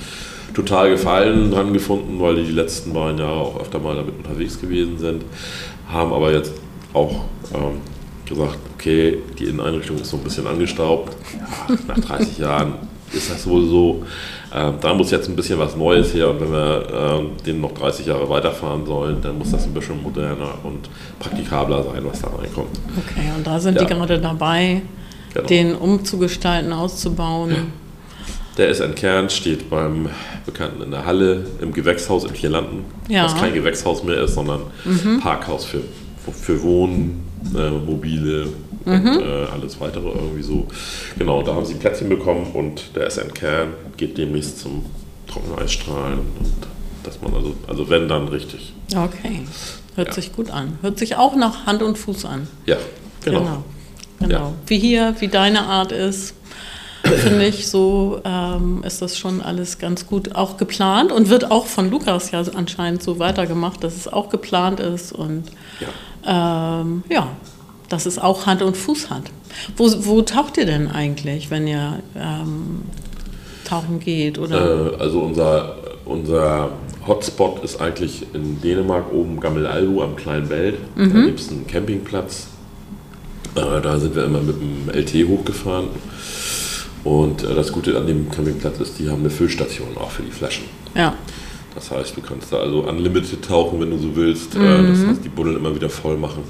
total Gefallen dran gefunden, weil die die letzten beiden Jahre auch öfter mal damit unterwegs gewesen sind, haben aber jetzt auch ähm, gesagt, okay, die Inneneinrichtung ist so ein bisschen angestaubt. Ja, nach 30 Jahren ist das wohl so. Ähm, da muss jetzt ein bisschen was Neues her und wenn wir ähm, den noch 30 Jahre weiterfahren sollen, dann muss das ein bisschen moderner und praktikabler sein, was da reinkommt. Okay, und da sind Ja. die gerade dabei, Genau. den umzugestalten, auszubauen. Der ist entkernt, steht beim Bekannten in der Halle im Gewächshaus in Vierlanden, Ja. was kein Gewächshaus mehr ist, sondern Parkhaus für für Wohnen, äh, mobile und Mhm. äh, alles weitere irgendwie so. Genau, da haben sie Plätzchen bekommen und der SN Kern geht demnächst zum Trockeneisstrahlen und dass man also, also wenn dann richtig. Okay. Hört Ja. sich gut an. Hört sich auch nach Hand und Fuß an. Ja, genau. Genau. Genau. Ja. Wie hier, wie deine Art ist, finde ich, so ähm, ist das schon alles ganz gut auch geplant und wird auch von Lukas ja anscheinend so weitergemacht, dass es auch geplant ist und Ja. ähm, ja, dass es auch Hand und Fuß hat. Wo, wo taucht ihr denn eigentlich, wenn ihr ähm, tauchen geht? Oder? Äh, also unser, unser Hotspot ist eigentlich in Dänemark oben Gammelalbu am kleinen Welt. Da gibt es einen Campingplatz. Äh, da sind wir immer mit dem LT hochgefahren. Und äh, das Gute an dem Campingplatz ist, die haben eine Füllstation auch für die Flaschen. ja, Das heißt, du kannst da also unlimited tauchen, wenn du so willst. Äh, Das heißt, die Buddeln immer wieder voll machen.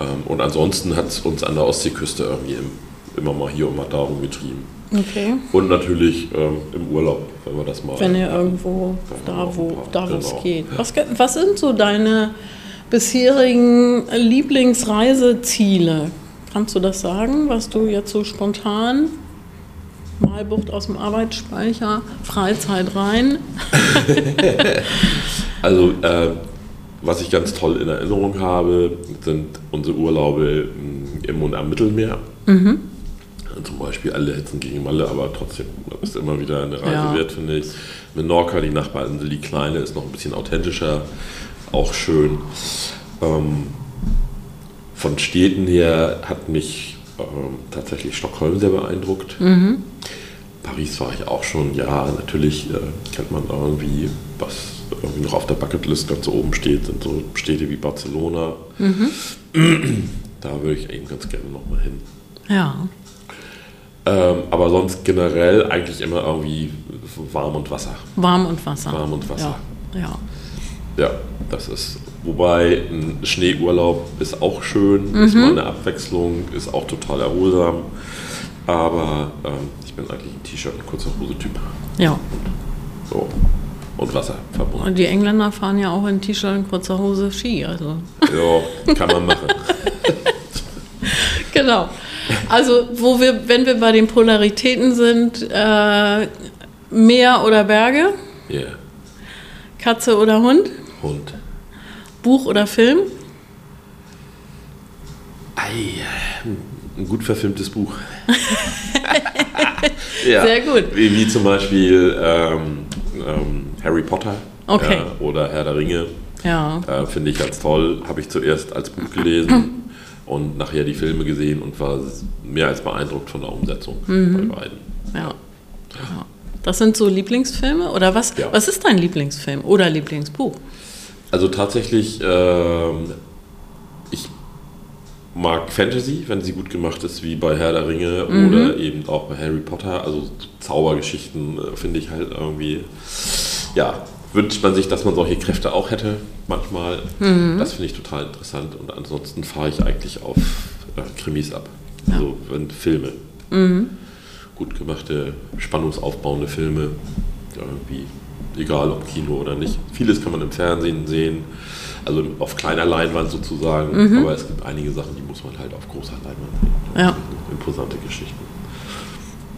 Ähm, und ansonsten hat es uns an der Ostseeküste irgendwie im, immer mal hier und mal da rumgetrieben. okay. Und natürlich ähm, im Urlaub, wenn wir das mal. Wenn ihr irgendwo da, wo da wo es genau. geht. Was, was sind so deine bisherigen Lieblingsreiseziele? Kannst du das sagen, was du jetzt so spontan Malbucht aus dem Arbeitsspeicher, Freizeit rein? <laughs> Also, äh, was ich ganz toll in Erinnerung habe, sind unsere Urlaube im und am Mittelmeer. Zum Beispiel alle Hetzen gegen Malle, aber trotzdem ist immer wieder eine Reise Ja. wert, finde ich. Menorca, die Nachbarinsel, die kleine, ist noch ein bisschen authentischer, auch schön. Ähm, von Städten her hat mich ähm, tatsächlich Stockholm sehr beeindruckt. Paris war ich auch schon, ja, natürlich äh, kennt man irgendwie, was irgendwie noch auf der Bucketlist ganz oben steht, sind so Städte wie Barcelona. <clears throat> Da würde ich eben ganz gerne nochmal hin. Ja. Ähm, aber sonst generell eigentlich immer irgendwie warm und Wasser. Warm und Wasser. Warm und Wasser. Ja. ja. Ja, das ist. Wobei ein Schneeurlaub ist auch schön, ist mal eine Abwechslung, ist auch total erholsam. Aber ähm, ich bin eigentlich ein T-Shirt und kurzer Hose-Typ. ja. So. Und Wasser verbunden. Und die Engländer fahren ja auch in T-Shirt und kurzer Hose Ski. Also. Ja, kann man machen. <laughs> Genau. Also, wo wir, wenn wir bei den Polaritäten sind, äh, Meer oder Berge, Ja. Yeah. Katze oder Hund, Hund. Buch oder Film, Ei, ein gut verfilmtes Buch. <laughs> ja. Sehr gut. Wie, zum Beispiel ähm, ähm, Harry Potter Okay. ja, oder Herr der Ringe. ja. Äh, Finde ich ganz toll. Habe ich zuerst als Buch gelesen <clears throat> und nachher die Filme gesehen und war mehr als beeindruckt von der Umsetzung Mhm. bei beiden. ja. ja. Das sind so Lieblingsfilme oder was? Ja. Was ist dein Lieblingsfilm oder Lieblingsbuch? Also tatsächlich, ähm, ich mag Fantasy, wenn sie gut gemacht ist, wie bei Herr der Ringe Mhm. oder eben auch bei Harry Potter. Also Zaubergeschichten äh, finde ich halt irgendwie, ja, wünscht man sich, dass man solche Kräfte auch hätte manchmal. Mhm. Das finde ich total interessant und ansonsten fahre ich eigentlich auf äh, Krimis ab. Also wenn Filme. Mhm. Gut gemachte, spannungsaufbauende Filme. Irgendwie, egal ob Kino oder nicht. Vieles kann man im Fernsehen sehen, also auf kleiner Leinwand sozusagen. Mhm. Aber es gibt einige Sachen, die muss man halt auf großer Leinwand sehen. Ja. Imposante Geschichten.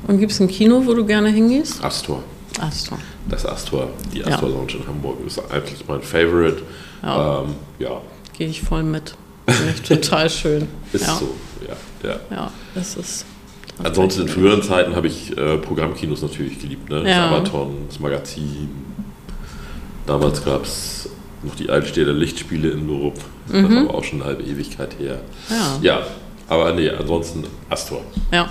Und gibt es ein Kino, wo du gerne hingehst? Astor. Astor. Das Astor, die Ja. Astor Lounge in Hamburg ist eigentlich mein Favorite. Ja. Ähm, ja, Gehe ich voll mit. Finde ich total <laughs> schön. ist ja. so. Ja, ja. Ja, das ist. Ansonsten in früheren Zeiten habe ich äh, Programmkinos natürlich geliebt. Ne? Ja. Das Sabaton, das Magazin. Damals gab es noch die Altstädter Lichtspiele in Lorup. Das ist aber auch schon eine halbe Ewigkeit her. Mhm. Ja. Ja, aber nee, ansonsten Astor. Ja.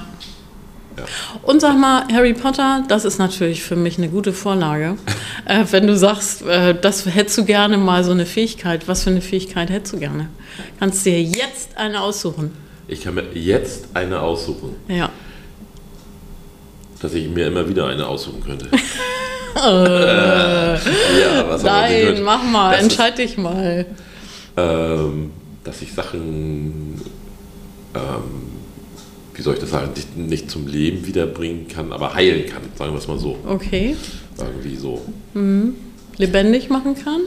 Ja. Und sag mal, Harry Potter, das ist natürlich für mich eine gute Vorlage. <laughs> äh, wenn du sagst, äh, das hättest du gerne mal so eine Fähigkeit, was für eine Fähigkeit hättest du gerne? Kannst dir jetzt eine aussuchen. Ich kann mir jetzt eine aussuchen, Ja. dass ich mir immer wieder eine aussuchen könnte. <laughs> ja, was Nein, mach mal, Das ist- entscheid dich mal. ähm, dass ich Sachen, ähm, wie soll ich das sagen, nicht, nicht zum Leben wiederbringen kann, aber heilen kann, sagen wir es mal so. Okay. Irgendwie so. Lebendig machen kann?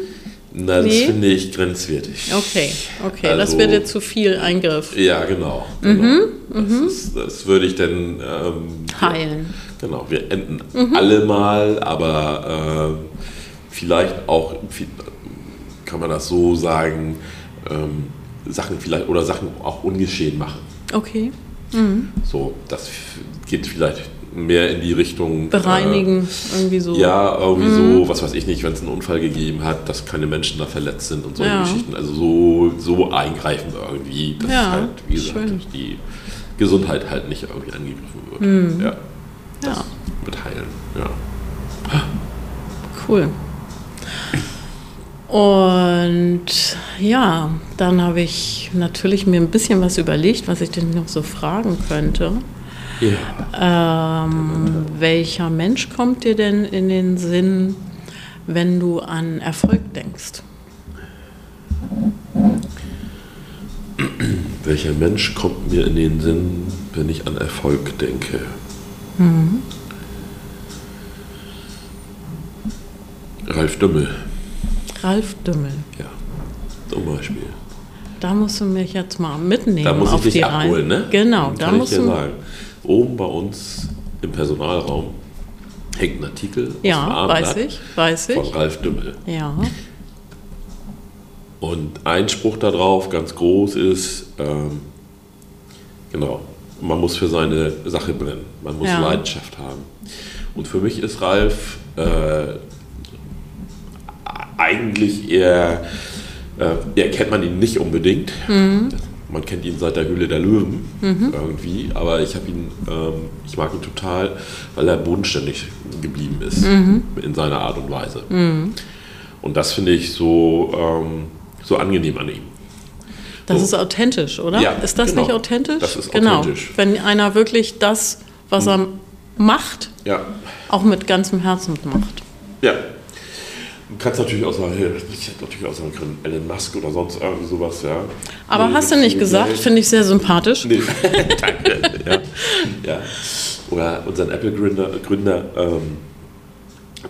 Na, das Nee? finde ich grenzwertig. Okay, okay, das Also- wäre dir zu viel Eingriff. Ja, genau. genau. Das, ist, das würde ich dann ähm, Heilen. Genau, wir enden alle mal, aber ähm, vielleicht auch, kann man das so sagen, ähm, Sachen vielleicht oder Sachen auch ungeschehen machen. Okay. So, das geht vielleicht mehr in die Richtung. Bereinigen, irgendwie so. Äh, ja, irgendwie so, was weiß ich nicht, wenn es einen Unfall gegeben hat, dass keine Menschen da verletzt sind und solche Ja. Geschichten. Also so, so eingreifen irgendwie, dass Ja, halt, wie gesagt, schön. die Gesundheit halt nicht irgendwie angegriffen wird. Ja, das Ja. mit heilen. Ja. Cool. Und ja, dann habe ich natürlich mir ein bisschen was überlegt, was ich denn noch so fragen könnte. Ähm, welcher Mensch kommt dir denn in den Sinn, wenn du an Erfolg denkst? Welcher Mensch kommt mir in den Sinn, wenn ich an Erfolg denke? Ralf Dümmel, Ralf Dümmel. ja, zum Beispiel. Da musst du mich jetzt mal mitnehmen Da muss ich auf dich die abholen, Reise. ne? Genau, da musst ich dir du. sagen. Oben bei uns im Personalraum hängt ein Artikel aus dem Ja, weiß ich, weiß von ich. Ralf Dümmel. Ja, Und ein Spruch da drauf, ganz groß, ist, ähm, genau, man muss für seine Sache brennen. Man muss Ja. Leidenschaft haben. Und für mich ist Ralf äh, eigentlich eher, äh, eher kennt man ihn nicht unbedingt. Man kennt ihn seit der Höhle der Löwen irgendwie, aber ich habe ihn, ähm, ich mag ihn total, weil er bodenständig geblieben ist in seiner Art und Weise. Und das finde ich so, ähm, so angenehm an ihm. das So. ist authentisch, oder? Ja, ist das genau. nicht authentisch? Das ist genau. authentisch. Wenn einer wirklich das, was er macht, Ja, auch mit ganzem Herzen macht. ja. Du kannst natürlich auch sagen, hey, ich hätte natürlich auch sagen können, Elon Musk oder sonst irgendwie sowas, ja. Aber Nee, hast du nicht gesagt, finde ich sehr sympathisch. Nee, <laughs> danke. Ja. ja. Oder unseren Apple-Gründer, Gründer, ähm,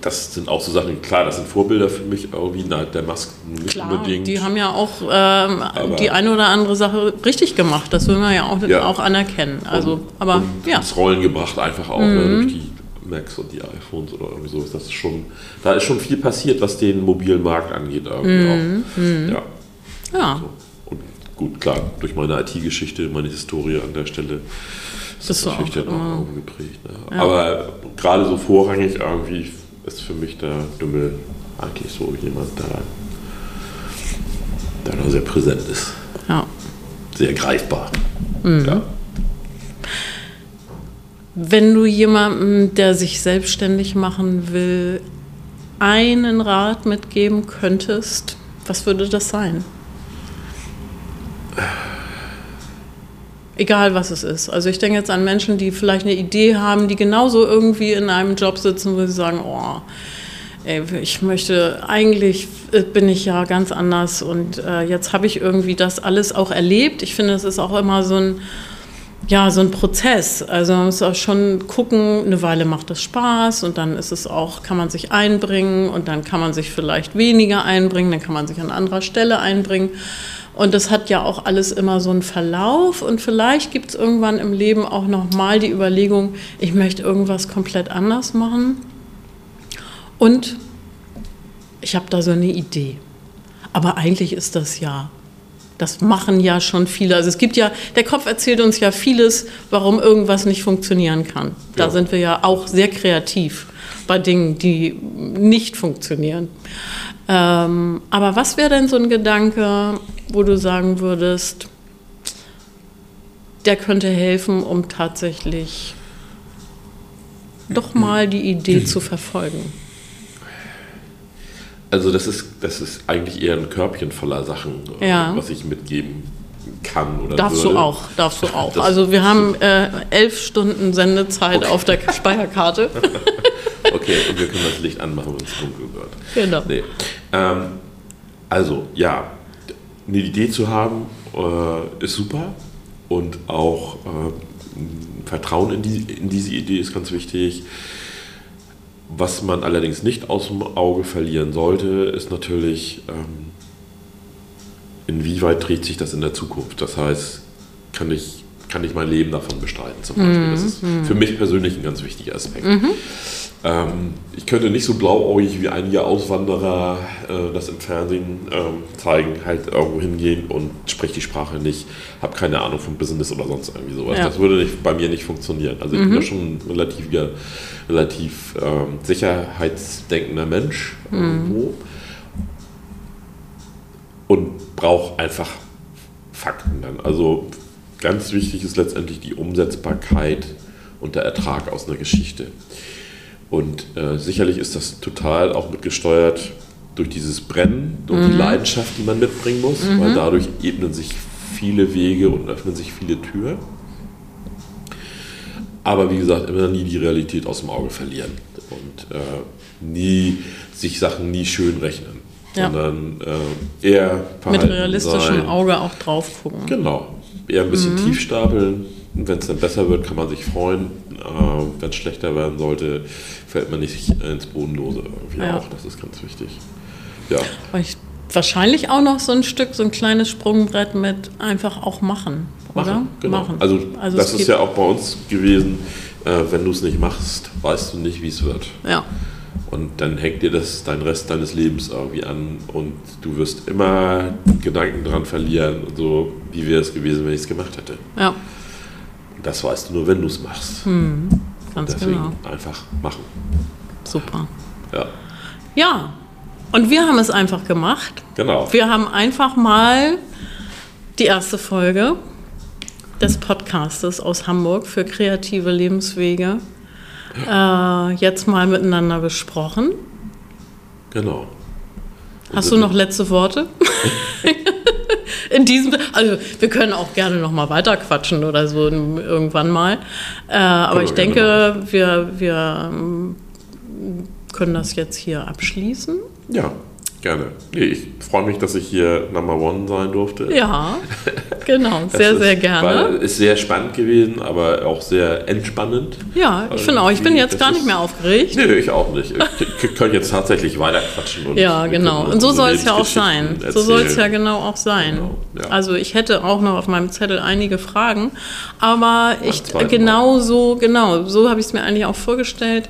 das sind auch so Sachen, klar, das sind Vorbilder für mich irgendwie, na, der Musk nicht Klar, unbedingt. die haben ja auch ähm, die eine oder andere Sache richtig gemacht. Das will man ja auch, Ja. auch anerkennen. Also, und, aber und ja, Mhm. ins Rollen gebracht einfach auch ne, durch die Macs und die iPhones oder irgendwie so. Das ist schon, da ist schon viel passiert, was den mobilen Markt angeht Mhm. auch. Ja. ja, So. Und gut, klar, durch meine IT-Geschichte, meine Historie an der Stelle ist das du natürlich auch dann auch irgendwie geprägt. Ne? Aber gerade so vorrangig irgendwie ist für mich der Dümmel eigentlich so jemand, der, der da sehr präsent ist, ja. sehr greifbar. Mhm. Ja. Wenn du jemandem, der sich selbstständig machen will, einen Rat mitgeben könntest, was würde das sein? Egal was es ist. Also ich denke jetzt an Menschen, die vielleicht eine Idee haben, die genauso irgendwie in einem Job sitzen, wo sie sagen, oh, ey, ich möchte, eigentlich bin ich ja ganz anders und äh, jetzt habe ich irgendwie das alles auch erlebt. Ich finde, es ist auch immer so ein, ja, so ein Prozess. Also man muss auch schon gucken, eine Weile macht das Spaß und dann ist es auch, kann man sich einbringen und dann kann man sich vielleicht weniger einbringen, dann kann man sich an anderer Stelle einbringen. Und das hat ja auch alles immer so einen Verlauf und vielleicht gibt es irgendwann im Leben auch nochmal die Überlegung, ich möchte irgendwas komplett anders machen. Und ich habe da so eine Idee. Aber eigentlich ist das ja das machen ja schon viele. Also es gibt ja, der Kopf erzählt uns ja vieles, warum irgendwas nicht funktionieren kann. Da Ja. sind wir ja auch sehr kreativ bei Dingen, die nicht funktionieren. Ähm, aber was wäre denn so ein Gedanke, wo du sagen würdest, der könnte helfen, um tatsächlich doch mal die Idee zu verfolgen? Also das ist, das ist eigentlich eher ein Körbchen voller Sachen, äh, Ja. was ich mitgeben kann oder Darfst würde. du auch, darfst du <laughs> auch. Das- also wir haben äh, elf Stunden Sendezeit auf der Speicherkarte. <laughs> <laughs> Okay, und wir können das Licht anmachen, wenn es dunkel wird. Genau. Nee. Ähm, also, ja, eine Idee zu haben äh, ist super und auch äh, Vertrauen in, die, in diese Idee ist ganz wichtig. Was man allerdings nicht aus dem Auge verlieren sollte, ist natürlich, ähm, inwieweit dreht sich das in der Zukunft. Das heißt, kann ich, kann ich mein Leben davon bestreiten zum Beispiel. Das ist für mich persönlich ein ganz wichtiger Aspekt. Ähm, ich könnte nicht so blauäugig wie einige Auswanderer äh, das im Fernsehen ähm, zeigen, halt irgendwo hingehen und spreche die Sprache nicht, habe keine Ahnung vom Business oder sonst irgendwie sowas. Ja. Das würde nicht, bei mir nicht funktionieren. Also ich bin da schon ein relativ, relativ ähm, sicherheitsdenkender Mensch irgendwo und brauche einfach Fakten dann. Also ganz wichtig ist letztendlich die Umsetzbarkeit und der Ertrag aus einer Geschichte. Und äh, sicherlich ist das total auch mitgesteuert durch dieses Brennen, durch die Leidenschaft, die man mitbringen muss, weil dadurch ebnen sich viele Wege und öffnen sich viele Türen. Aber wie gesagt, immer nie die Realität aus dem Auge verlieren und äh, nie sich Sachen nie schön rechnen, Ja. sondern äh, eher Mit realistischem sein. Auge auch drauf gucken. Genau. Eher ein bisschen tief stapeln. Und wenn es dann besser wird, kann man sich freuen. Äh, wenn es schlechter werden sollte, fällt man nicht ins Bodenlose irgendwie Ja. auch. Das ist ganz wichtig. Ja, ich, wahrscheinlich auch noch so ein Stück, so ein kleines Sprungbrett mit einfach auch machen, oder? machen. Genau. Machen. Also, Also das ist ja auch bei uns gewesen. Äh, wenn du es nicht machst, weißt du nicht, wie es wird. Ja, Und dann hängt dir das dein Rest deines Lebens irgendwie an und du wirst immer Gedanken dran verlieren, und so wie wäre es gewesen, wenn ich es gemacht hätte. ja, das weißt du nur, wenn du es machst. ganz Deswegen genau. einfach machen. Super. Ja, Ja, und wir haben es einfach gemacht. genau. Wir haben einfach mal die erste Folge des Podcastes aus Hamburg für kreative Lebenswege äh, jetzt mal miteinander besprochen. Genau. Hast du noch letzte Worte? <laughs> In diesem, also wir können auch gerne noch mal weiter quatschen oder so irgendwann mal. Äh, aber ich denke, wir, wir ähm, können das jetzt hier abschließen. Ja, gerne. Nee, ich freue mich, dass ich hier Number One sein durfte. Ja, genau, <laughs> sehr, ist, sehr gerne. Weil ist sehr spannend gewesen, aber auch sehr entspannend. Ja, ich finde auch, ich bin jetzt gar nicht mehr aufgeregt. Nö, ich auch nicht. Wir können jetzt tatsächlich weiter quatschen. Und Ja, genau. Und so soll es ja auch sein. Lebensgeschichten So soll es ja erzählen. genau auch sein. Genau, ja. Also ich hätte auch noch auf meinem Zettel einige Fragen, aber ich genau so, genau, so habe ich es mir eigentlich auch vorgestellt,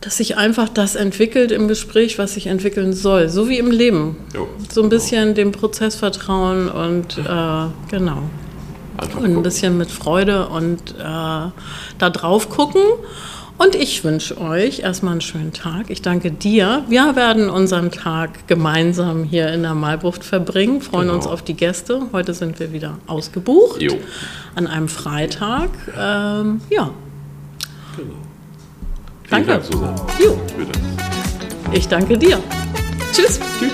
dass sich einfach das entwickelt im Gespräch, was sich entwickeln soll, so wie im Leben. Jo, So ein genau. bisschen dem Prozess vertrauen und äh, genau. Einfach Und ein gucken. bisschen mit Freude und äh, da drauf gucken. Und ich wünsche euch erstmal einen schönen Tag. Ich danke dir. Wir werden unseren Tag gemeinsam hier in der Malbucht verbringen, freuen Genau. uns auf die Gäste. Heute sind wir wieder ausgebucht Jo. an einem Freitag. Ähm, ja. Vielen Danke. Dank, Susanne. Jo. Bitte. ich danke dir. Tschüss. Tschüss.